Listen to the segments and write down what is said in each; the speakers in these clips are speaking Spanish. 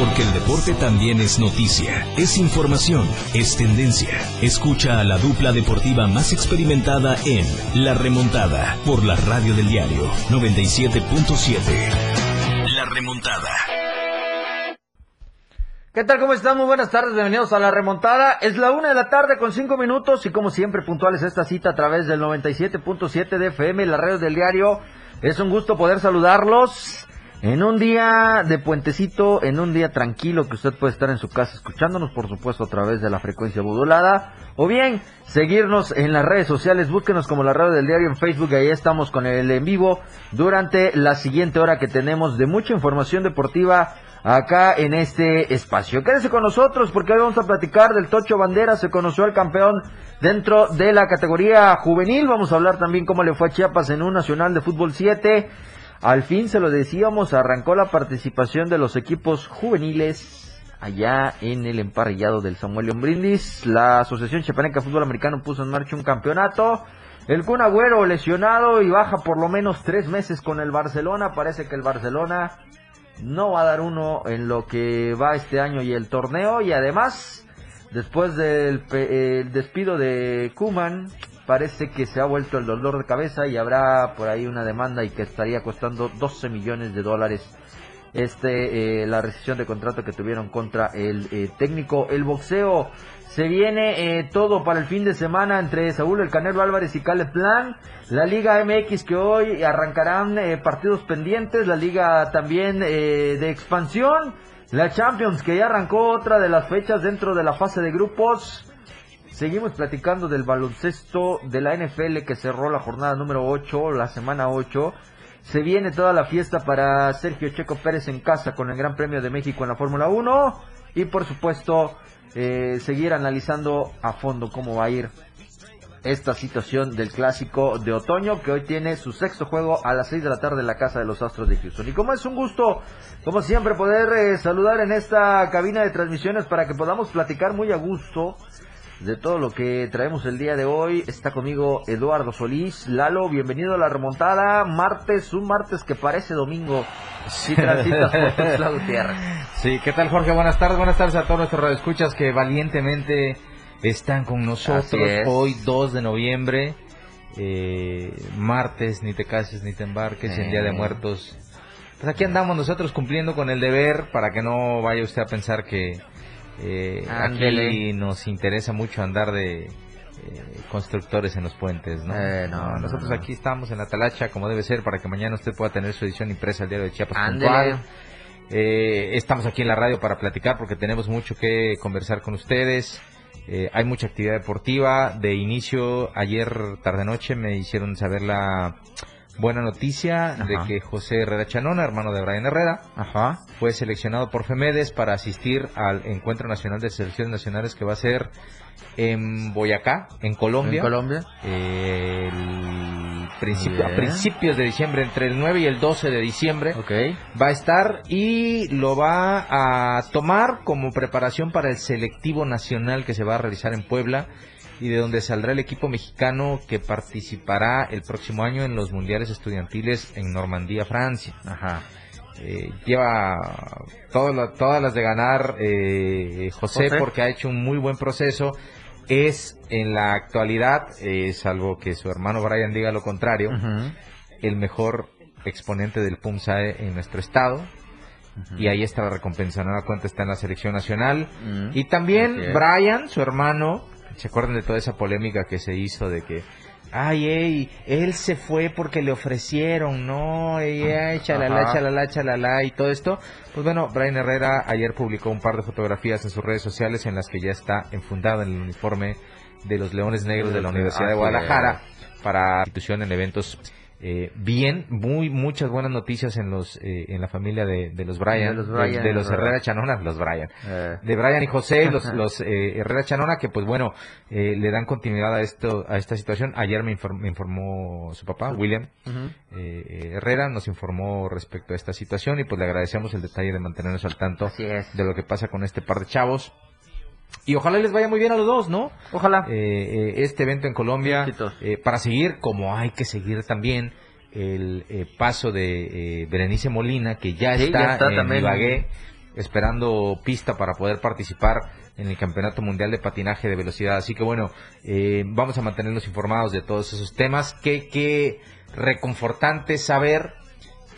Porque el deporte también es noticia, es información, es tendencia. Escucha a la dupla deportiva más experimentada en La Remontada por la radio del diario 97.7. La Remontada. ¿Qué tal? ¿Cómo están? Muy buenas tardes, bienvenidos a la remontada. Es la una de la tarde con cinco minutos y como siempre puntuales esta cita a través del 97.7 de FM, la radio del diario. Es un gusto poder saludarlos en un día de puentecito, en un día tranquilo que usted puede estar en su casa escuchándonos, por supuesto, a través de la frecuencia modulada. O bien, seguirnos en las redes sociales, búsquenos como la radio del diario en Facebook, ahí estamos con el en vivo durante la siguiente hora que tenemos de mucha información deportiva acá en este espacio. Quédese con nosotros porque hoy vamos a platicar del Tocho Bandera, se conoció al campeón dentro de la categoría juvenil, vamos a hablar también cómo le fue a Chiapas en un Nacional de Fútbol 7. Al fin se lo decíamos, arrancó la participación de los equipos juveniles allá en el emparrillado del Samuel León Brindis. La Asociación Chapaneca Fútbol Americano puso en marcha un campeonato. El Kun Agüero lesionado y baja por lo menos tres meses con el Barcelona. Parece que el Barcelona no va a dar uno en lo que va este año y el torneo. Y además, después del el despido de Kuman, parece que se ha vuelto el dolor de cabeza y habrá por ahí una demanda y que estaría costando 12 millones de dólares este eh, la rescisión de contrato que tuvieron contra el eh, técnico el boxeo se viene eh, todo para el fin de semana entre Saúl El Canelo Álvarez y Caleb Plan. La Liga MX que hoy arrancarán partidos pendientes. La Liga también de expansión. La Champions que ya arrancó otra de las fechas dentro de la fase de grupos. Seguimos platicando del baloncesto de la NFL que cerró la jornada número 8, la semana 8. Se viene toda la fiesta para Sergio Checo Pérez en casa con el Gran Premio de México en la Fórmula 1. Y por supuesto eh, seguir analizando a fondo cómo va a ir esta situación del clásico de otoño que hoy tiene su sexto juego a las 6 de la tarde en la casa de los Astros de Houston. Y como es un gusto, como siempre, poder eh, saludar en esta cabina de transmisiones para que podamos platicar muy a gusto de todo lo que traemos el día de hoy. Está conmigo Eduardo Solís. Lalo, bienvenido a la remontada. Martes, un martes que parece domingo. Si transitas por tu tierra. Sí, ¿qué tal Jorge? Buenas tardes, buenas tardes a todos nuestros radioescuchas que valientemente están con nosotros hoy 2 de noviembre. Eh, martes, ni te cases ni te embarques, en Día de Muertos. Pues aquí andamos nosotros cumpliendo con el deber para que no vaya usted a pensar que eh, aquí nos interesa mucho andar de eh, constructores en los puentes, ¿no? Eh, nosotros aquí estamos en la talacha como debe ser para que mañana usted pueda tener su edición impresa al diario de Chiapas eh, estamos aquí en la radio para platicar porque tenemos mucho que conversar con ustedes. hay mucha actividad deportiva. De inicio, ayer tarde-noche me hicieron saber la buena noticia de que José Herrera Chanona, hermano de Brian Herrera, fue seleccionado por Femedes para asistir al Encuentro Nacional de Selecciones Nacionales que va a ser en Boyacá, en Colombia. En Colombia. el principio, a principios de diciembre, entre el 9 y el 12 de diciembre, okay. va a estar y lo va a tomar como preparación para el selectivo nacional que se va a realizar en Puebla y de donde saldrá el equipo mexicano que participará el próximo año en los mundiales estudiantiles en Normandía, Francia. Ajá. Eh, lleva todas las de ganar eh, José, porque ha hecho un muy buen proceso. Es en la actualidad, eh, salvo que su hermano Brian diga lo contrario, el mejor exponente del PUMSAE en nuestro estado. Y ahí está la recompensa, la cuenta está en la selección nacional. Y también Brian, su hermano, ¿Se acuerdan de toda esa polémica que se hizo de que, ay, ey, él se fue porque le ofrecieron, no, ey, ay, chalala, chalala, chalala, y todo esto? Pues bueno, Brian Herrera ayer publicó un par de fotografías en sus redes sociales en las que ya está enfundado en el uniforme de los Leones Negros de la Universidad de Guadalajara para institución en eventos eh, bien, muy muchas buenas noticias en los eh, en la familia de, los Brian, de los, Herrera Chanona, los Brian, eh. de Brian y José, los, los Herrera Chanona que pues bueno le dan continuidad a esto a esta situación. Ayer me, informó su papá William Herrera, nos informó respecto a esta situación y pues le agradecemos el detalle de mantenernos al tanto de lo que pasa con este par de chavos. Y ojalá les vaya muy bien a los dos, ¿no? Ojalá. Eh, eh, este evento en Colombia, eh, para seguir, como hay que seguir también, el paso de Berenice Molina, que ya está, en Ibagué, esperando pista para poder participar en el Campeonato Mundial de Patinaje de Velocidad. Así que bueno, eh, vamos a mantenernos informados de todos esos temas. Qué, qué reconfortante saber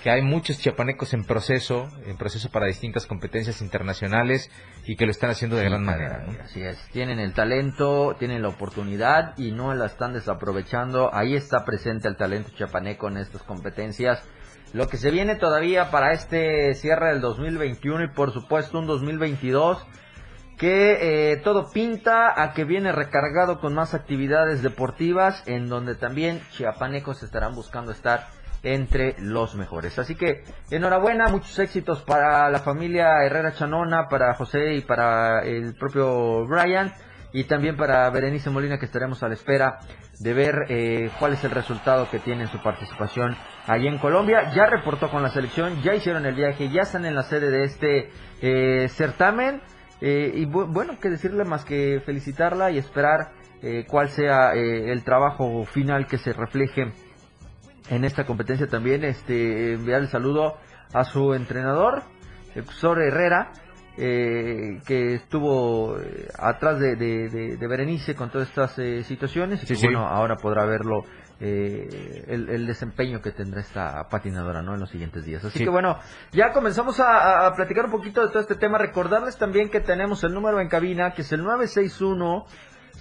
que hay muchos chiapanecos en proceso, en proceso para distintas competencias internacionales y que lo están haciendo de gran manera. Así es, tienen el talento, tienen la oportunidad y no la están desaprovechando. Ahí está presente el talento chiapaneco en estas competencias. Lo que se viene todavía para este cierre del 2021 y por supuesto un 2022 que eh, todo pinta a que viene recargado con más actividades deportivas en donde también chiapanecos estarán buscando estar entre los mejores. Así que enhorabuena, muchos éxitos para la familia Herrera Chanona, para José y para el propio Brian y también para Berenice Molina que estaremos a la espera de ver eh, cuál es el resultado que tiene en su participación allí en Colombia. Ya reportó con la selección, ya hicieron el viaje, ya están en la sede de este eh, certamen eh, y bueno, que decirle más que felicitarla y esperar cuál sea el trabajo final que se refleje en esta competencia también. Este, enviar el saludo a su entrenador, el profesor Herrera, eh, que estuvo eh, atrás de, de, Berenice con todas estas eh, situaciones y bueno, ahora podrá verlo el, desempeño que tendrá esta patinadora ¿no? en los siguientes días. Así que bueno, ya comenzamos a, a, platicar un poquito de todo este tema. Recordarles también que tenemos el número en cabina, que es el 961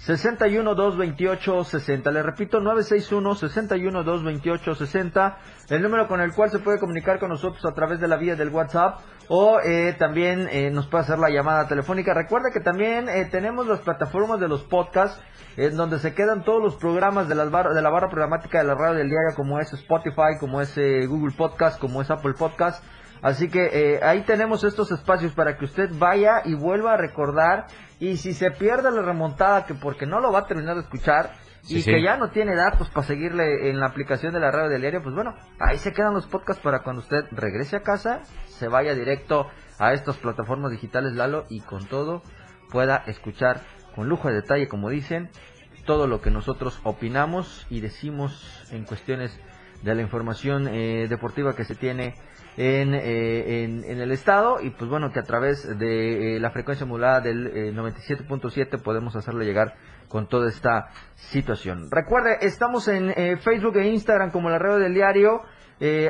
61 228 60. Le repito, 961 61 228 60. El número con el cual se puede comunicar con nosotros a través de la vía del WhatsApp o eh, también eh, nos puede hacer la llamada telefónica. Recuerda que también eh, tenemos las plataformas de los podcasts en donde se quedan todos los programas de, las de la barra programática de la radio del diario como es Spotify, como es Google Podcast, como es Apple Podcast. Así que eh, ahí tenemos estos espacios para que usted vaya y vuelva a recordar. Y si se pierde la remontada, que porque no lo va a terminar de escuchar, y que ya no tiene datos para seguirle en la aplicación de la radio del diario, pues bueno, ahí se quedan los podcasts para cuando usted regrese a casa, se vaya directo a estas plataformas digitales Lalo y con todo pueda escuchar con lujo de detalle, como dicen, todo lo que nosotros opinamos y decimos en cuestiones de la información eh, deportiva que se tiene eh, en, en, el estado y pues bueno que a través de eh, la frecuencia modulada del 97.7 podemos hacerle llegar con toda esta situación. Recuerde, estamos en Facebook e Instagram como la red del diario.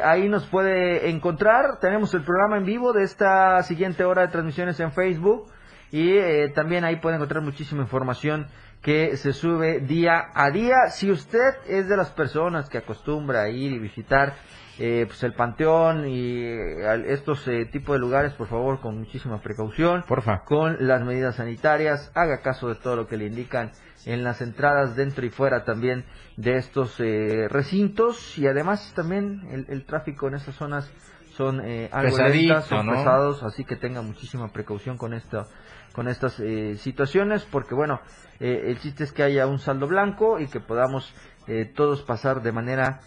ahí nos puede encontrar. Tenemos el programa en vivo de esta siguiente hora de transmisiones en Facebook. Y también ahí puede encontrar muchísima información que se sube día a día. Si usted es de las personas que acostumbra ir y visitar eh, pues el panteón y eh, estos eh, tipos de lugares, por favor, con muchísima precaución, Porfa. con las medidas sanitarias, haga caso de todo lo que le indican en las entradas dentro y fuera también de estos recintos. Y además también el, tráfico en esas zonas son algo lentas, son pesados, así que tenga muchísima precaución con esto con estas eh, situaciones, porque bueno, eh, el chiste es que haya un saldo blanco y que podamos eh, todos pasar de manera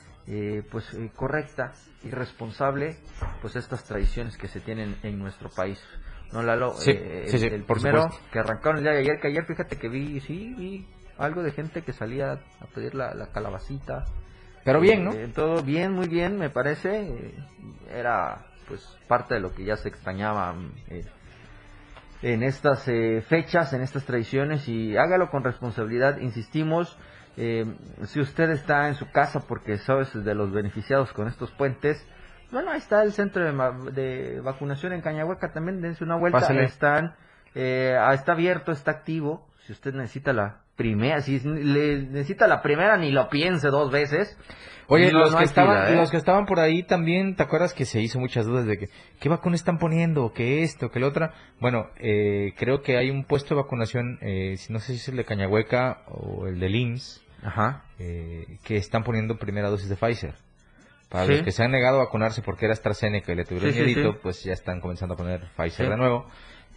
pues correcta y responsable pues estas tradiciones que se tienen en nuestro país. No, Lalo, sí, sí, el, primero que arrancaron el día de ayer, que ayer fíjate que vi, sí, vi algo de gente que salía a pedir la, la calabacita. Pero bien, ¿no? todo bien, muy bien, me parece. era pues parte de lo que ya se extrañaba en estas eh, fechas, en estas tradiciones y hágalo con responsabilidad, insistimos. Eh, si usted está en su casa porque sabes de los beneficiados con estos puentes, bueno, ahí está el centro de, vacunación en Cañahueca, también dense una vuelta. Están, eh, ah, está abierto, está activo. Si usted necesita la primera, si le necesita la primera, ni lo piense dos veces. Oye, los, que estaban, ¿eh? los que estaban por ahí también, ¿te acuerdas que se hizo muchas dudas de que qué vacuna están poniendo, qué esto, qué lo otra? Bueno, eh, creo que hay un puesto de vacunación, eh, no sé si es el de Cañahueca o el de IMSS, Ajá. Eh, que están poniendo primera dosis de Pfizer. Para los que se han negado a vacunarse porque era AstraZeneca y le tuvieron sí, pues ya están comenzando a poner Pfizer de nuevo.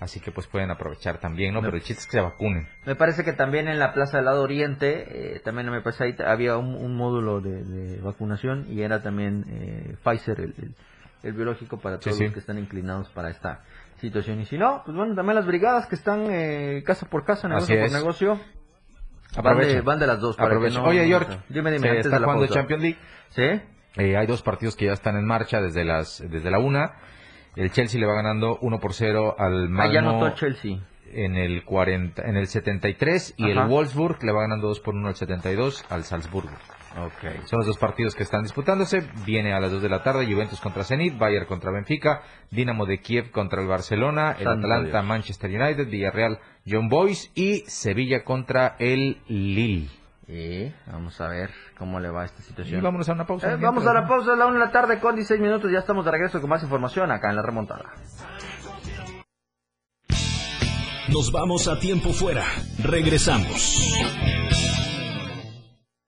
Así que pues pueden aprovechar también, ¿no? Pero el chiste es que se vacunen. Me parece que también en la Plaza del Lado Oriente, eh, también me parece ahí había un, módulo de, vacunación y era también eh, Pfizer el, biológico para todos los que están inclinados para esta situación. Y si no, pues bueno, también las brigadas que están eh, casa por casa, negocio por negocio. Van de, van de, las dos. Para que no, Oye, George, dime, dime, antes está jugando Champions League. ¿Sí? hay dos partidos que ya están en marcha desde las desde la una. El Chelsea le va ganando 1 por 0 al Malmo. Ah, ya anotó Chelsea. En el, 40, en el 73 y el Wolfsburg le va ganando 2 por 1 al 72 al Salzburgo. Okay. Son los dos partidos que están disputándose. Viene a las 2 de la tarde Juventus contra Zenit, Bayern contra Benfica, Dinamo de Kiev contra el Barcelona, el Atalanta, Manchester United, Villarreal, John Boys y Sevilla contra el Lille. Y vamos a ver cómo le va esta situación. Y vámonos a una pausa. Eh, vamos a la pausa a la 1 de la tarde con 16 minutos. Ya estamos de regreso con más información acá en la remontada. Nos vamos a tiempo fuera. Regresamos.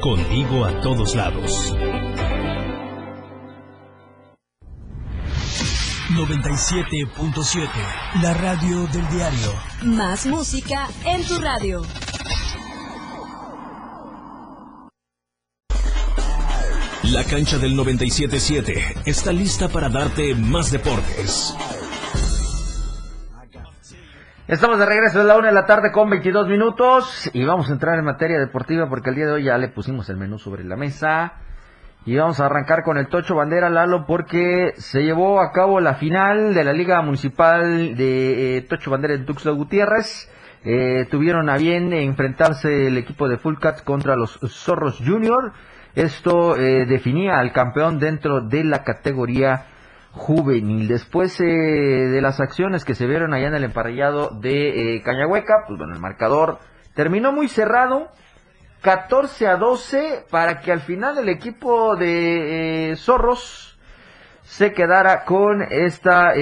contigo a todos lados. 97.7, la radio del diario. Más música en tu radio. La cancha del 97.7 está lista para darte más deportes. Estamos de regreso a la una de la tarde con 22 minutos y vamos a entrar en materia deportiva porque el día de hoy ya le pusimos el menú sobre la mesa y vamos a arrancar con el Tocho Bandera Lalo porque se llevó a cabo la final de la Liga Municipal de eh, Tocho Bandera en Tuxtla Gutiérrez. Eh, tuvieron a bien enfrentarse el equipo de Full Cats contra los Zorros Junior. Esto eh, definía al campeón dentro de la categoría juvenil. Después eh, de las acciones que se vieron allá en el emparrillado de eh, Cañahueca, pues bueno, el marcador terminó muy cerrado. 14 a 12 para que al final el equipo de Zorros se quedara con esta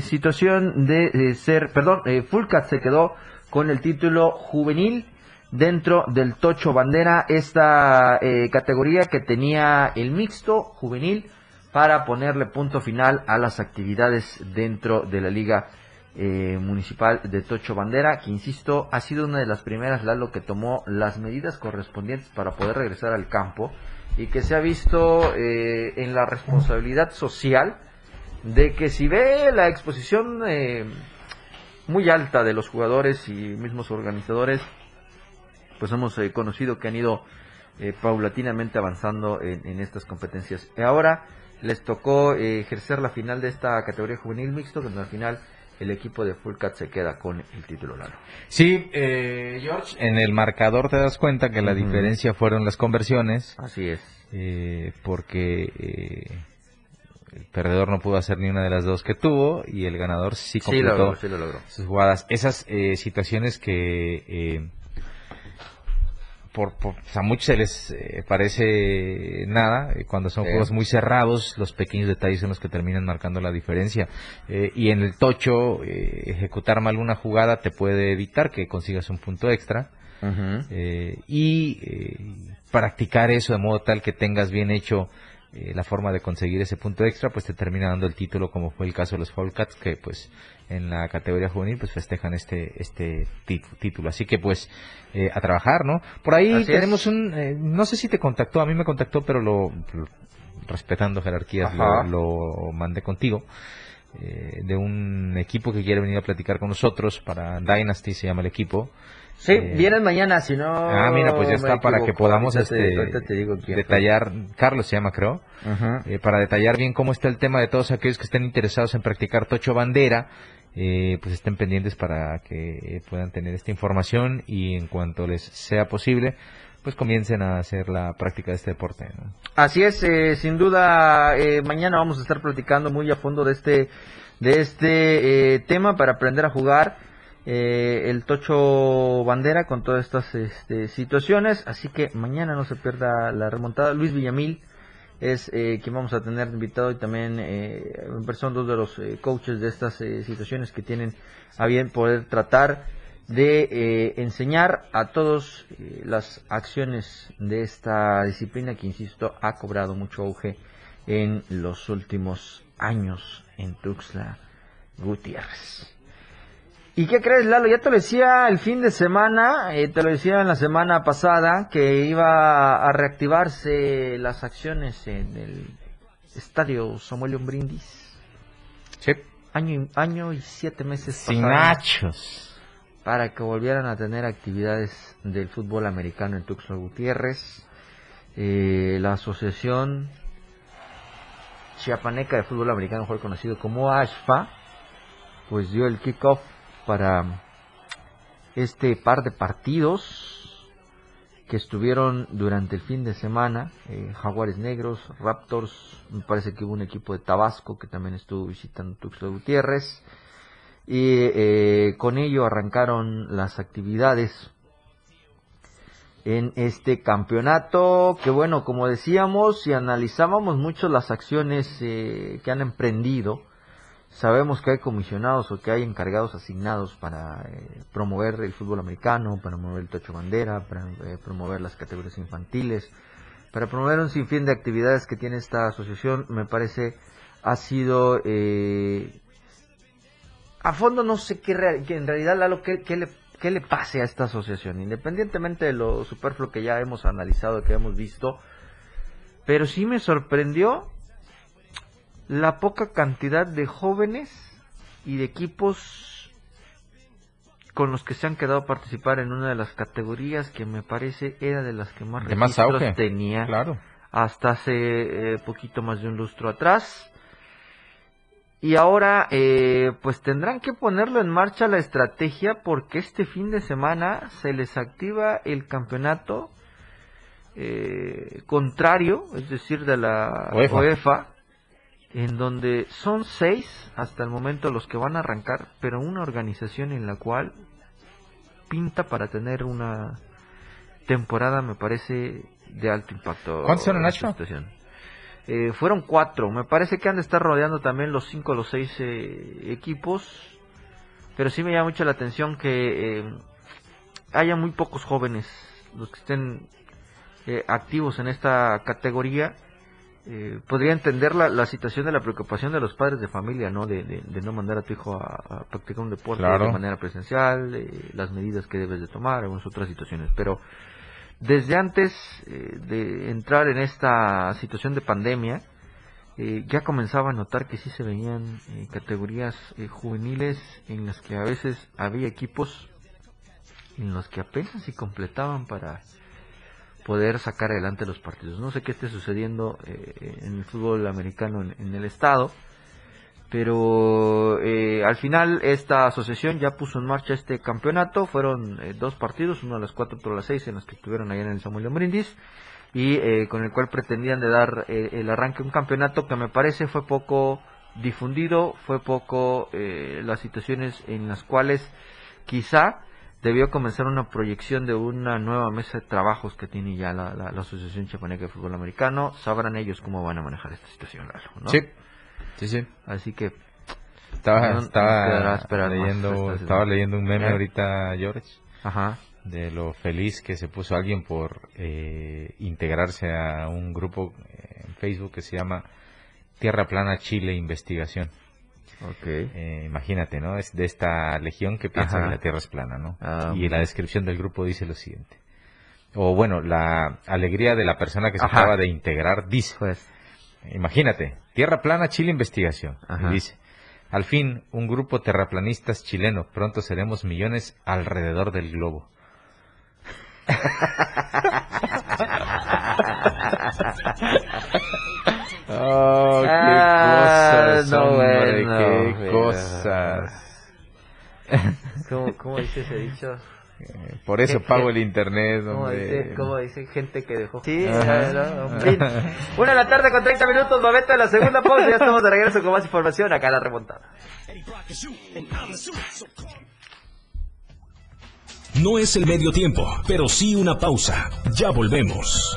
situación de ser, perdón, Fulcat se quedó con el título juvenil dentro del Tocho Bandera, esta eh, categoría que tenía el mixto juvenil para ponerle punto final a las actividades dentro de la Liga eh, Municipal de Tocho Bandera, que insisto, ha sido una de las primeras, Lalo, que tomó las medidas correspondientes para poder regresar al campo y que se ha visto eh, en la responsabilidad social de que si ve la exposición muy alta de los jugadores y mismos organizadores, pues hemos eh, conocido que han ido eh, paulatinamente avanzando en, estas competencias. Ahora les tocó eh, ejercer la final de esta categoría juvenil mixto, donde al final el equipo de Full Cat se queda con el título largo. Sí, George, en el marcador te das cuenta que la diferencia fueron las conversiones. Así es. porque el perdedor no pudo hacer ni una de las dos que tuvo y el ganador sí completó sus jugadas. Esas situaciones que por, a muchos se les eh, parece nada, eh, cuando son juegos muy cerrados, los pequeños detalles son los que terminan marcando la diferencia. Eh, y en el tocho, ejecutar mal una jugada te puede evitar que consigas un punto extra. y practicar eso de modo tal que tengas bien hecho la forma de conseguir ese punto extra, pues te termina dando el título, como fue el caso de los Foul Cats, que pues en la categoría juvenil pues festejan este este título. Así que pues eh, a trabajar no por ahí tenemos un eh, no sé si te contactó a mí me contactó pero lo, respetando jerarquías lo, mandé contigo eh, de un equipo que quiere venir a platicar con nosotros para Dynasty se llama el equipo Sí, vienen mañana, si no. Ah, mira, pues ya está para que podamos este, detallar. Carlos se llama, creo. para detallar bien cómo está el tema de todos aquellos que estén interesados en practicar tocho bandera eh, pues estén pendientes para que puedan tener esta información y en cuanto les sea posible, pues comiencen a hacer la práctica de este deporte. Así es, eh, sin duda, eh, mañana vamos a estar platicando muy a fondo de este, de este tema para aprender a jugar el tocho bandera con todas estas este, situaciones. Así que mañana no se pierda la remontada. Luis Villamil es eh, quien vamos a tener invitado y también eh, son dos de los eh, coaches de estas eh, situaciones que tienen a bien poder tratar de enseñar a todos las acciones de esta disciplina que insisto ha cobrado mucho auge en los últimos años en Tuxtla Gutiérrez. ¿Y qué crees, Lalo? Ya te lo decía el fin de semana, eh, te lo decía en la semana pasada, que iba a reactivarse las acciones en el estadio Samuel Brindis. Sí. Año, y- año y siete meses Sin nachos. para que volvieran a tener actividades del fútbol americano en Tuxtla Gutiérrez. Eh, la Asociación Chiapaneca de Fútbol Americano, mejor conocido como ASFA, pues dio el kickoff para este par de partidos que estuvieron durante el fin de semana. eh, Jaguares Negros, Raptors, me parece que hubo un equipo de Tabasco que también estuvo visitando Tuxtla Gutiérrez. Y eh, con ello arrancaron las actividades en este campeonato que bueno como decíamos si analizábamos mucho las acciones eh, que han emprendido sabemos que hay comisionados o que hay encargados asignados para eh, promover el fútbol americano para promover el tocho bandera para eh, promover las categorías infantiles para promover un sinfín de actividades que tiene esta asociación. Me parece ha sido eh, a fondo no sé qué, en realidad Lalo qué, le le pase a esta asociación independientemente de lo superfluo que ya hemos analizado que hemos visto. Pero sí me sorprendió la poca cantidad de jóvenes y de equipos con los que se han quedado a participar en una de las categorías que me parece era de las que más De más registros auge. tenía Claro. hasta hace eh, poquito más de un lustro atrás. Y ahora, eh, pues tendrán que ponerlo en marcha la estrategia porque este fin de semana se les activa el campeonato eh, contrario, es decir, de la UEFA. UEFA, en donde son seis hasta el momento los que van a arrancar, pero una organización en la cual pinta para tener una temporada, me parece, de alto impacto. ¿Cuántos esta Nacho? Eh, fueron cuatro, me parece que han de estar rodeando también los cinco o los seis eh, equipos, pero sí me llama mucho la atención que eh, haya muy pocos jóvenes los que estén eh, activos en esta categoría. Eh, podría entender la, la situación de la preocupación de los padres de familia, ¿no? De, de- de no mandar a tu hijo a, a practicar un deporte Claro. de manera presencial, eh, las medidas que debes de tomar, algunas otras situaciones. Pero desde antes eh, de entrar en esta situación de pandemia, eh, ya comenzaba a notar que sí se venían categorías juveniles en las que a veces había equipos en los que apenas si completaban para poder sacar adelante los partidos. No sé qué esté sucediendo eh, en el fútbol americano en, el estado, pero eh, al final esta asociación ya puso en marcha este campeonato. Fueron eh, dos partidos, uno a las 4, otro a las 6, en los que estuvieron allá en el Samuel Brindis, y eh, con el cual pretendían de dar eh, el arranque a un campeonato que me parece fue poco difundido, fue poco las situaciones en las cuales quizá debió comenzar una proyección de una nueva mesa de trabajos que tiene ya la, la- la Asociación Chapaneca de Fútbol Americano. Sabrán ellos cómo van a manejar esta situación, Lalo, ¿no? Sí. Sí, sí. Así que Estaba, No, estaba leyendo, esta estaba leyendo un meme ¿Eh? ahorita, George, Ajá. de lo feliz que se puso alguien por eh, integrarse a un grupo eh, en Facebook que se llama Tierra Plana Chile Investigación. Ok. Eh, imagínate, ¿no? Es de esta legión que piensa Ajá. que la Tierra es plana, ¿no? Ah, y la descripción del grupo dice lo siguiente. O bueno, la alegría de la persona que se Ajá. acaba de integrar dice, Pues, imagínate, Tierra Plana Chile Investigación. Y dice, al fin, un grupo terraplanistas chileno, pronto seremos millones alrededor del globo. Oh, Ah, cosas, no, hombre, bueno, qué mira. cosas. ¿cómo, cómo dice ese dicho? Por eso ¿Qué- pago el internet, ¿Cómo hombre. dice, cómo dice gente que dejó? Sí. Una de la tarde con 30 minutos, momento de la segunda pausa. Ya estamos de regreso con más información acá en la remontada. No es el medio tiempo, pero sí una pausa. Ya volvemos.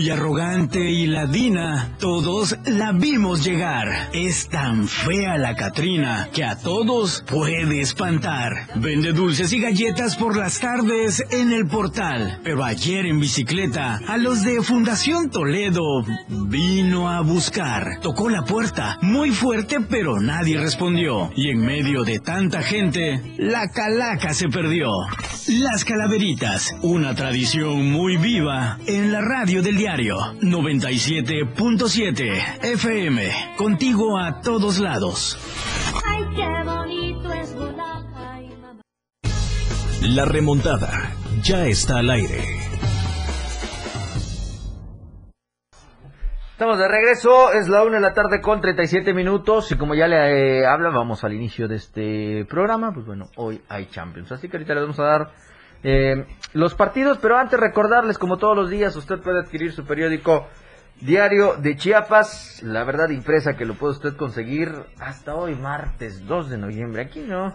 Muy arrogante y ladina, todos la vimos llegar. Es tan fea la Catrina que a todos puede espantar. Vende dulces y galletas por las tardes en el portal. Pero ayer en bicicleta, a los de Fundación Toledo vino a buscar. Tocó la puerta muy fuerte, pero nadie respondió. Y en medio de tanta gente, la calaca se perdió. Las calaveritas, una tradición muy viva en la radio del diario 97.7 FM, contigo a todos lados. Ay, qué bonito es volar. Ay, mamá. La remontada ya está al aire. Estamos de regreso, es la una de la tarde con 37 minutos y como ya le eh, habla, vamos al inicio de este programa, pues bueno, hoy hay Champions, así que ahorita les vamos a dar eh, los partidos, pero antes recordarles, como todos los días, usted puede adquirir su periódico Diario de Chiapas, la verdad impresa que lo puede usted conseguir hasta hoy, martes 2 de noviembre, aquí no,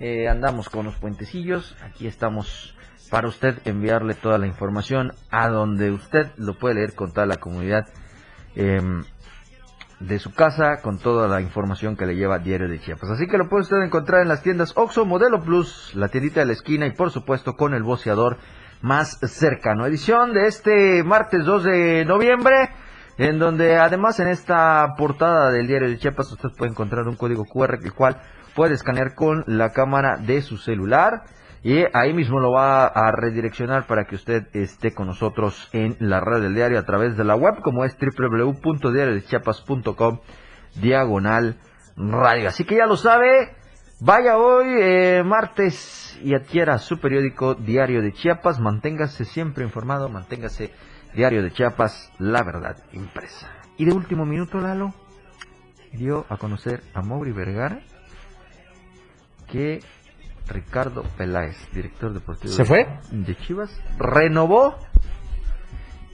eh, andamos con los puentecillos, aquí estamos para usted enviarle toda la información a donde usted lo puede leer con toda la comunidad em, de su casa con toda la información que le lleva Diario de Chiapas. Así que lo puede usted encontrar en las tiendas Oxo, Modelo Plus, la tiendita de la esquina y por supuesto con el boceador más cercano. Edición de este martes 2 de noviembre, en donde además en esta portada del Diario de Chiapas usted puede encontrar un código QR el cual puede escanear con la cámara de su celular y ahí mismo lo va a redireccionar para que usted esté con nosotros en la red del diario a través de la web como es www.diariodechiapas.com diagonal radio. Así que ya lo sabe, vaya hoy eh, martes y adquiera su periódico Diario de Chiapas, manténgase siempre informado, manténgase Diario de Chiapas, la verdad impresa. Y de último minuto, Lalo, dio a conocer a Mauri Vergara que Ricardo Peláez, director deportivo ¿Se fue? de Chivas, renovó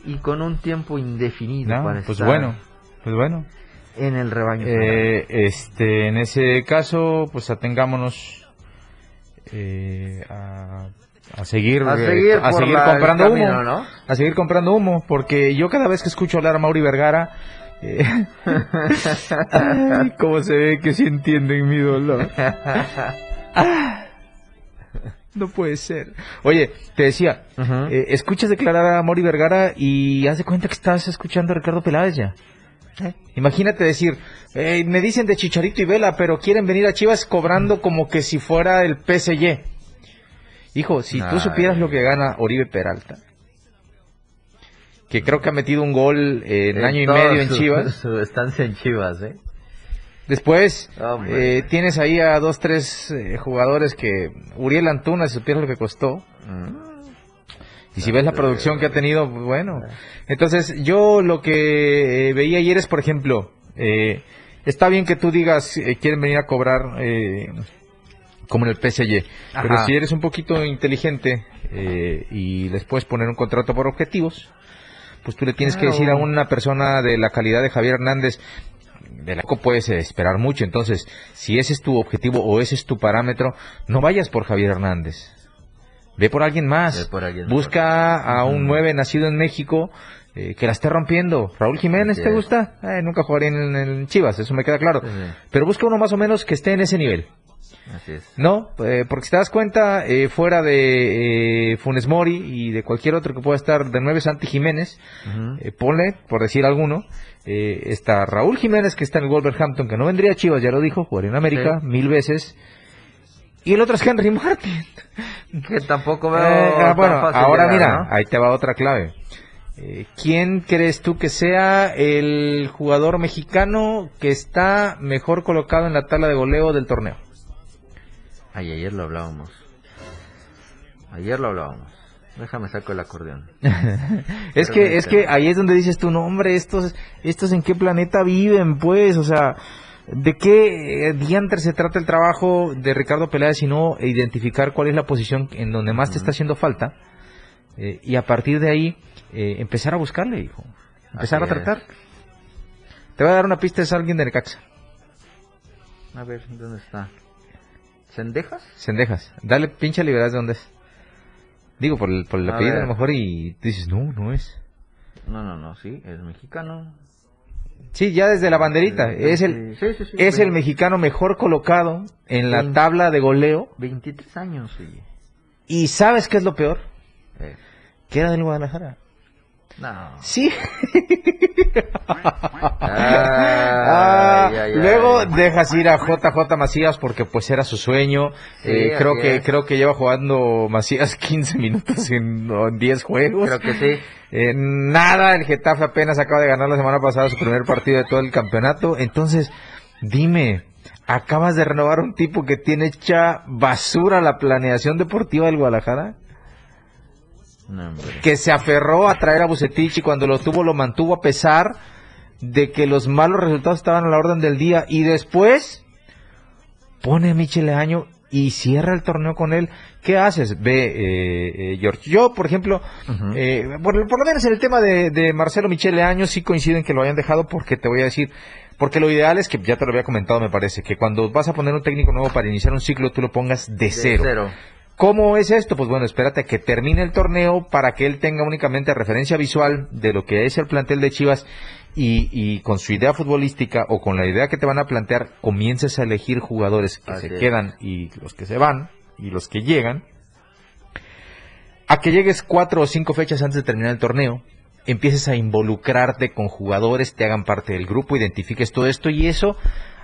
y con un tiempo indefinido No, para pues estar bueno, pues bueno. en el rebaño. Eh, este, en ese caso, pues atengámonos eh, a, a seguir, a eh, seguir, a comprando camino, humo, ¿no? a seguir comprando humo, porque yo cada vez que escucho hablar a Mauri Vergara, eh, ay, cómo se ve que sí entienden mi dolor. No puede ser. Oye, te decía, eh, escuchas declarar a Mauri Vergara y haz de cuenta que estás escuchando a Ricardo Peláez ya. Imagínate decir, eh, me dicen de Chicharito y Vela, pero quieren venir a Chivas cobrando como que si fuera el PSG. Hijo, si tú supieras lo que gana Oribe Peralta, que creo que ha metido un gol en año y medio en su- Chivas. Su estancia en Chivas, ¿eh? Después Hombre. eh, tienes ahí a dos, tres eh, jugadores que Uriel Antuna, si supieras lo que costó. Mm. Y si ves la producción que ha tenido, bueno. Entonces, yo lo que eh, veía ayer es, por ejemplo, eh, está bien que tú digas, eh, quieren venir a cobrar eh, como en el PSG, pero si eres un poquito inteligente eh, y les puedes poner un contrato por objetivos, pues tú le tienes que decir a una persona de la calidad de Javier Hernández, de la Copa puedes esperar mucho. Entonces, si ese es tu objetivo o ese es tu parámetro, no vayas por Javier Hernández. Ve por alguien más. Ve por alguien Busca a un. 9 nacido en México eh, que la esté rompiendo. Raúl Jiménez, ¿te gusta? Eh, nunca jugaría en, en Chivas, eso me queda claro. Sí. Pero busca uno más o menos que esté en ese nivel. Así es. No, eh, porque si te das cuenta, eh, fuera de eh, Funes Mori y de cualquier otro que pueda estar de 9 Santi Jiménez, eh, ponle, por decir alguno, eh, está Raúl Jiménez que está en el Wolverhampton, que no vendría a Chivas, ya lo dijo, jugaría en América Sí. mil veces. Y el otro es Henry Martin. Que tampoco veo. Ah, bueno, fácil ahora llegar, mira, ¿no? ahí te va otra clave. ¿Quién crees tú que sea el jugador mexicano que está mejor colocado en la tabla de goleo del torneo? Ay, ayer lo hablábamos. Ayer lo hablábamos. Déjame saco el acordeón. es que es que ahí es donde dices tú, no hombre, estos estos en qué planeta viven, pues, o sea, ¿de qué eh, diantre se trata el trabajo de Ricardo Peláez sino identificar cuál es la posición en donde más te está haciendo falta eh, y a partir de ahí eh, empezar a buscarle, hijo, empezar Así a es. tratar. Te voy a dar una pista es alguien de Necaxa, A ver, ¿dónde está? ¿Cendejas? Sendejas, dale pinche libertad de dónde es. Digo por el, por el A apellido a lo mejor y dices, no, no es. No, no, no, sí, es mexicano. Sí, ya desde la banderita, es el Sí, sí, sí, es el mexicano mejor colocado en la tabla de goleo. 23 años, sí. ¿Y sabes qué es lo peor? Eh, Que era del Guadalajara. No. Sí. Ay. luego dejas ir a JJ Macías porque pues era su sueño. Sí, Eh, creo que es. creo que lleva jugando Macías 15 minutos en, en 10 juegos. Creo que sí. Eh, nada, el Getafe apenas acaba de ganar la semana pasada su primer partido de todo el campeonato. Entonces, dime, acabas de renovar un tipo que tiene hecha basura la planeación deportiva del Guadalajara, No, que se aferró a traer a Bucetich y cuando lo tuvo lo mantuvo a pesar de que los malos resultados estaban a la orden del día y después pone a Michele Año y cierra el torneo con él. ¿Qué haces? Ve, eh, eh, George. Yo, por ejemplo, eh, por, por lo menos en el tema de, de Marcelo Michele Año sí coinciden que lo hayan dejado porque te voy a decir, porque lo ideal es que, ya te lo había comentado me parece, que cuando vas a poner un técnico nuevo para iniciar un ciclo tú lo pongas de De cero. ¿Cómo es esto? Pues bueno, espérate a que termine el torneo para que él tenga únicamente referencia visual de lo que es el plantel de Chivas y, y con su idea futbolística o con la idea que te van a plantear, comiences a elegir jugadores que Así se es. quedan y los que se van y los que llegan. A que llegues cuatro o cinco fechas antes de terminar el torneo, empieces a involucrarte con jugadores, te hagan parte del grupo, identifiques todo esto y eso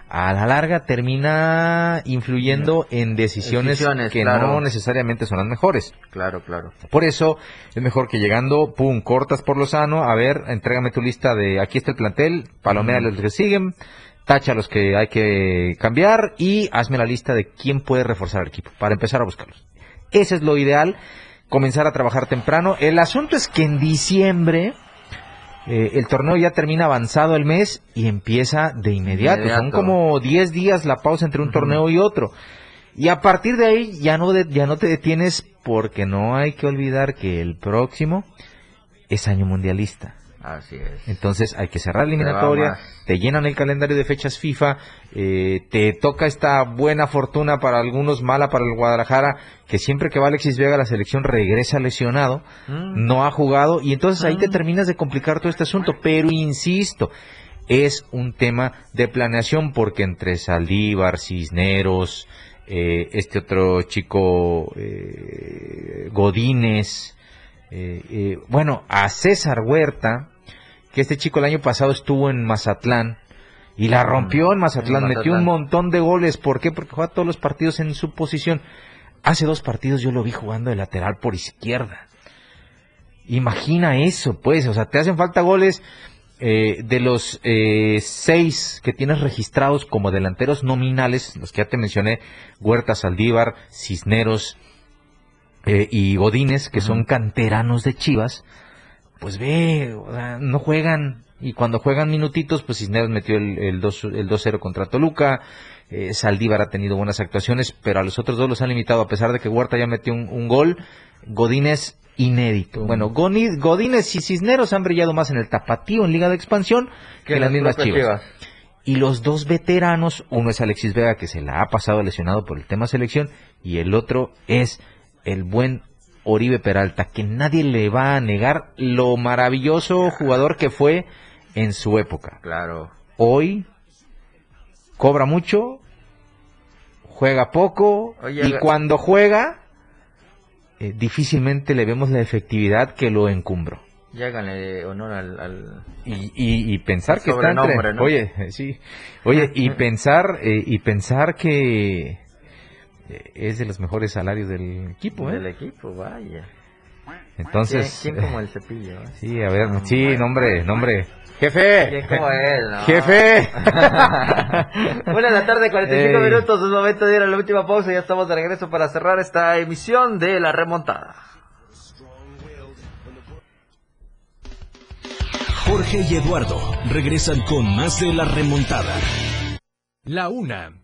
a la larga termina influyendo en decisiones, Decisiones, que claro. no necesariamente son las mejores. Claro, claro. Por eso es mejor que llegando, pum, cortas por lo sano, a ver, entrégame tu lista de aquí está el plantel, palomea los que siguen, tacha los que hay que cambiar y hazme la lista de quién puede reforzar el equipo para empezar a buscarlos. Ese es lo ideal, comenzar a trabajar temprano. El asunto es que en diciembre eh, el torneo ya termina avanzado el mes y empieza de inmediato. Son como 10 días la pausa entre un torneo y otro. Y a partir de ahí ya no, de- ya no te detienes porque no hay que olvidar que el próximo es año mundialista. Así es. Entonces hay que cerrar la eliminatoria, te llenan el calendario de fechas FIFA, eh, te toca esta buena fortuna para algunos, mala para el Guadalajara, que siempre que va Alexis Vega a la selección regresa lesionado, Mm. no ha jugado y entonces ahí te Ah. terminas de complicar todo este asunto. Pero insisto, es un tema de planeación porque entre Saldívar, Cisneros, eh, este otro chico eh, Godínez, eh, bueno, a César Huerta, que este chico el año pasado estuvo en Mazatlán y la rompió en Mazatlán, En metió un Mazatlán. montón de goles. ¿Por qué? Porque juega todos los partidos en su posición. Hace dos partidos yo lo vi jugando de lateral por izquierda. Imagina eso, pues, o sea, te hacen falta goles eh, de los eh, seis que tienes registrados como delanteros nominales, los que ya te mencioné, Huerta, Saldívar, Cisneros eh, y Godínez, que son canteranos de Chivas, pues ve, o sea, no juegan. Y cuando juegan minutitos, pues Cisneros metió el, el 2 el 2-0 contra Toluca. eh, Saldívar ha tenido buenas actuaciones, pero a los otros dos los han limitado, a pesar de que Huerta ya metió un, un gol. Godínez inédito. Bueno, Godínez y Cisneros han brillado más en el tapatío en Liga de Expansión que en las mismas Chivas. Y los dos veteranos, uno es Alexis Vega, que se la ha pasado lesionado por el tema selección, y el otro es el buen Oribe Peralta, que nadie le va a negar lo maravilloso jugador que fue en su época. Claro. Hoy cobra mucho, juega poco, Oye, y cuando juega, eh, difícilmente le vemos la efectividad que lo encumbró. Háganle honor al... al- Y, y, y pensar que está entre... Oye, sí. Oye, y pensar, eh, y pensar que es de los mejores salarios del equipo, ¿eh? del equipo, vaya. Entonces, ¿Quién, quién como el cepillo? eh? sí, a ver, sí, bueno. nombre, nombre. Jefe. ¿Quién como él? no? Jefe. Buenas la tarde, 45 Ey. minutos. Es momento de ir a la última pausa. Ya estamos de regreso para cerrar esta emisión de La Remontada. Jorge y Eduardo regresan con más de la remontada. La una.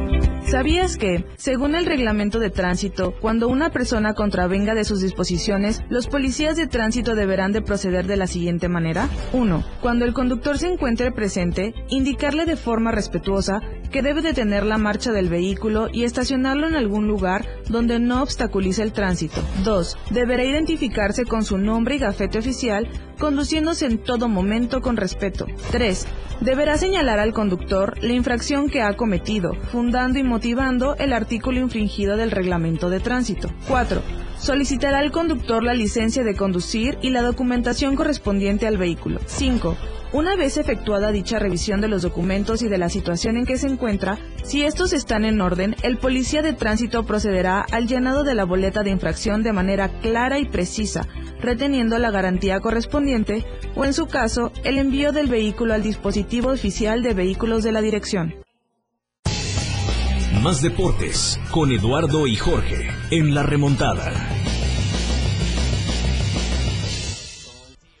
¿Sabías que, según el reglamento de tránsito, cuando una persona contravenga de sus disposiciones, los policías de tránsito deberán de proceder de la siguiente manera? 1. Cuando el conductor se encuentre presente, indicarle de forma respetuosa que debe detener la marcha del vehículo y estacionarlo en algún lugar donde no obstaculice el tránsito. 2. Deberá identificarse con su nombre y gafete oficial, conduciéndose en todo momento con respeto. 3. Deberá señalar al conductor la infracción que ha cometido, fundando y motivando el artículo infringido del reglamento de tránsito. 4. Solicitará al conductor la licencia de conducir y la documentación correspondiente al vehículo. 5. Una vez efectuada dicha revisión de los documentos y de la situación en que se encuentra, si estos están en orden, el policía de tránsito procederá al llenado de la boleta de infracción de manera clara y precisa, reteniendo la garantía correspondiente o, en su caso, el envío del vehículo al dispositivo oficial de vehículos de la dirección. Más deportes con Eduardo y Jorge en la remontada.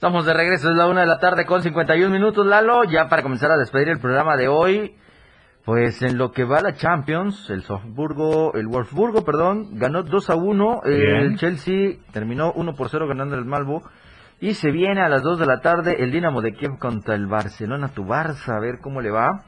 Estamos de regreso, es la una de la tarde con 51 minutos, Lalo, ya para comenzar a despedir el programa de hoy. Pues en lo que va la Champions, el Wolfsburgo, el Wolfsburgo, perdón, ganó 2 a 1, Bien. el Chelsea terminó 1 por 0 ganando el Malvo y se viene a las 2 de la tarde el Dinamo de Kiev contra el Barcelona, tu Barça, a ver cómo le va.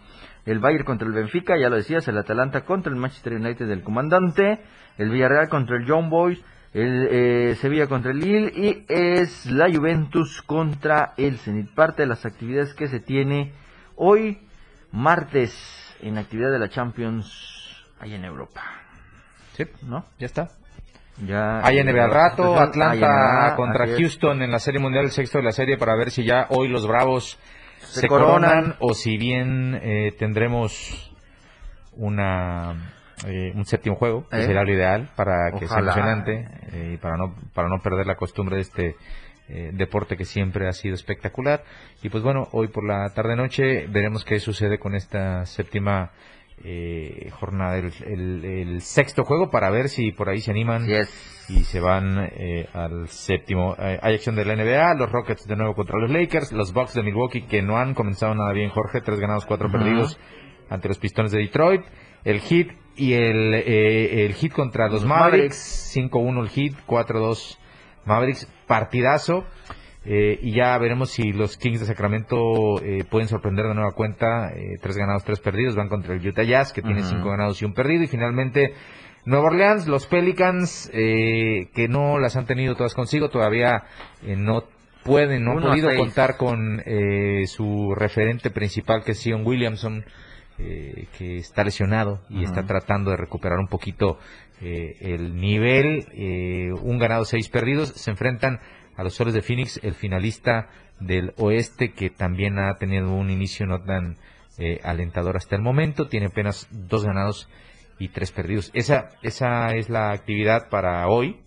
El Bayern contra el Benfica, ya lo decías, el Atalanta contra el Manchester United del comandante, el Villarreal contra el Young Boys, el eh, Sevilla contra el Lille y es la Juventus contra el Zenit. Parte de las actividades que se tiene hoy, martes, en actividad de la Champions, ahí en Europa. Sí, ¿No? ya está. Ya, Hay NBA al rato, Atlanta NBA, contra. Houston en la Serie Mundial, el sexto de la serie, para ver si ya hoy los Bravos Se se, coronan. coronan o si bien eh, tendremos una eh, un séptimo juego, que ¿Eh? sería lo ideal para que sea emocionante eh, y para no para no perder la costumbre de este eh, deporte que siempre ha sido espectacular. Y pues bueno, hoy por la tarde noche veremos qué sucede con esta séptima eh, jornada, el, el- el sexto juego para ver si por ahí se animan y se van eh, al séptimo. Hay acción de la NBA, los Rockets de nuevo contra los Lakers, los Bucks de Milwaukee que no han comenzado nada bien, Jorge, tres ganados, cuatro perdidos ante los Pistones de Detroit, el Heat y el, eh, el Heat contra los, Los Mavericks, 5-1 el Heat, 4-2 Mavericks, partidazo. Eh, y ya veremos si los Kings de Sacramento eh, pueden sorprender de nueva cuenta. eh, tres ganados, tres perdidos. Van contra el Utah Jazz, que tiene cinco ganados y un perdido. Y finalmente, Nueva Orleans, los Pelicans, eh, que no las han tenido todas consigo, todavía eh, no pueden, no han Uno podido contar con eh, su referente principal, que es Sion Williamson, eh, que está lesionado y Ujú. está tratando de recuperar un poquito eh, el nivel. eh, un ganado, seis perdidos. Se enfrentan a los Soles de Phoenix, el finalista del oeste, que también ha tenido un inicio no tan eh, alentador hasta el momento. Tiene apenas dos ganados y tres perdidos. Esa, esa es la actividad para hoy.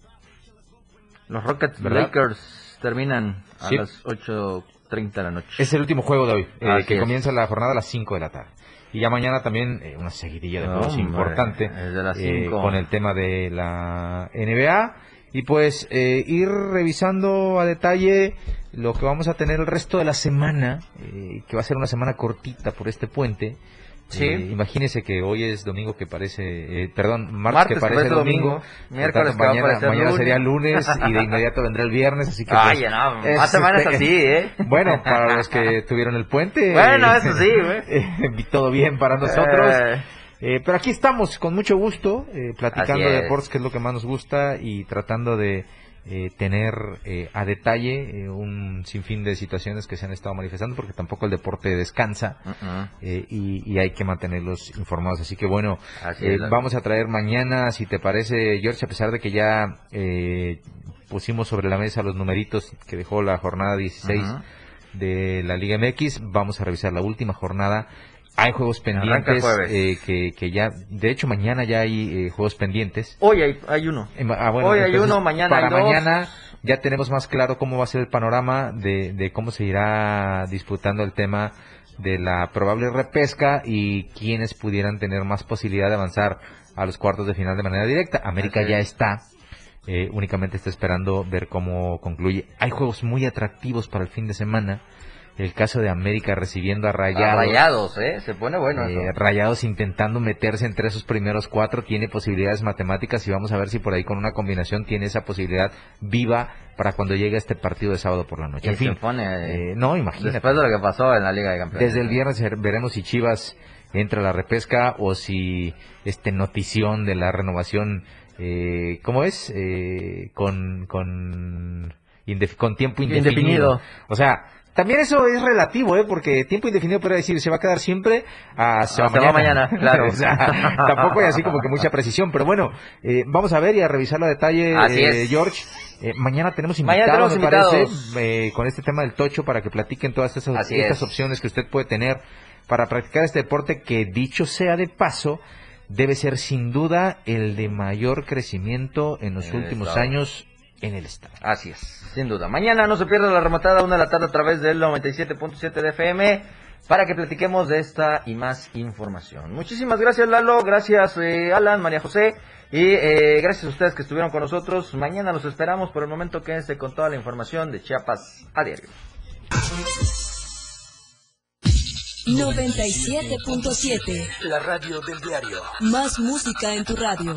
Los Rockets ¿Verdad? Lakers terminan a Sí. las 8.30 de la noche. Es el último juego de hoy, eh, que es. comienza la jornada a las 5 de la tarde. Y ya mañana también eh, una seguidilla de juegos Hombre, importante de eh, con el tema de la NBA. Y pues eh, ir revisando a detalle lo que vamos a tener el resto de la semana, eh, que va a ser una semana cortita por este puente. Sí. Eh, imagínese que hoy es domingo que parece, eh, perdón, martes, Martes que parece domingo, domingo, miércoles tanto, que mañana, mañana lunes. sería lunes y de inmediato vendrá el viernes, así que Ay, pues, no, es, más semanas este, así, ¿eh? Bueno, para los que tuvieron el puente. Bueno, eso sí, güey. eh, todo bien para nosotros. Eh, Eh, pero aquí estamos con mucho gusto, eh, platicando de es. deportes, que es lo que más nos gusta, y tratando de eh, tener eh, a detalle eh, un sinfín de situaciones que se han estado manifestando, porque tampoco el deporte descansa uh-uh. eh, y, y hay que mantenerlos informados. Así que bueno, Así eh, vamos a traer mañana, si te parece, George, a pesar de que ya eh, pusimos sobre la mesa los numeritos que dejó la jornada 16 Ujú. de la Liga MX, vamos a revisar la última jornada. Hay juegos pendientes eh, que, que ya, de hecho mañana ya hay eh, juegos pendientes. Hoy hay, hay uno. Eh, ah, bueno, Hoy hay uno, mañana para hay dos. mañana ya tenemos más claro cómo va a ser el panorama de, de cómo se irá disputando el tema de la probable repesca y quiénes pudieran tener más posibilidad de avanzar a los cuartos de final de manera directa. América Así ya es. está, eh, únicamente está esperando ver cómo concluye. Hay juegos muy atractivos para el fin de semana. El caso de América recibiendo a Rayados. A Rayados, ¿eh? Se pone bueno Eh, eso. Rayados intentando meterse entre esos primeros cuatro, tiene posibilidades matemáticas y vamos a ver si por ahí con una combinación tiene esa posibilidad viva para cuando llegue este partido de sábado por la noche. Y En se fin, pone, eh, no, imagínate. Después de lo que pasó en la Liga de Campeones. Desde el viernes ver- veremos si Chivas entra a la repesca o si este notición de la renovación, eh, ¿cómo es? Eh, con, con, indef- con tiempo indefinido. Indefinido. O sea, también eso es relativo, ¿eh? Porque tiempo indefinido puede decir, se va a quedar siempre a se va Ah, se va mañana, claro. o sea, tampoco hay así como que mucha precisión, pero bueno, eh, vamos a ver y a revisarlo a detalle, Así eh, es. George. Eh, mañana tenemos Mañana invitados, tenemos me parece, invitados. eh, con este tema del tocho para que platiquen todas esas, Así estas es. opciones que usted puede tener para practicar este deporte que dicho sea de paso debe ser sin duda el de mayor crecimiento en los últimos años en el estado. Así es, sin duda. Mañana no se pierda la remontada a una de la tarde a través del 97.7 de FM para que platiquemos de esta y más información. Muchísimas gracias Lalo, gracias eh, Alan, María José y eh, gracias a ustedes que estuvieron con nosotros. Mañana los esperamos. Por el momento quédense con toda la información de Chiapas a diario. 97.7. La radio del diario. Más música en tu radio.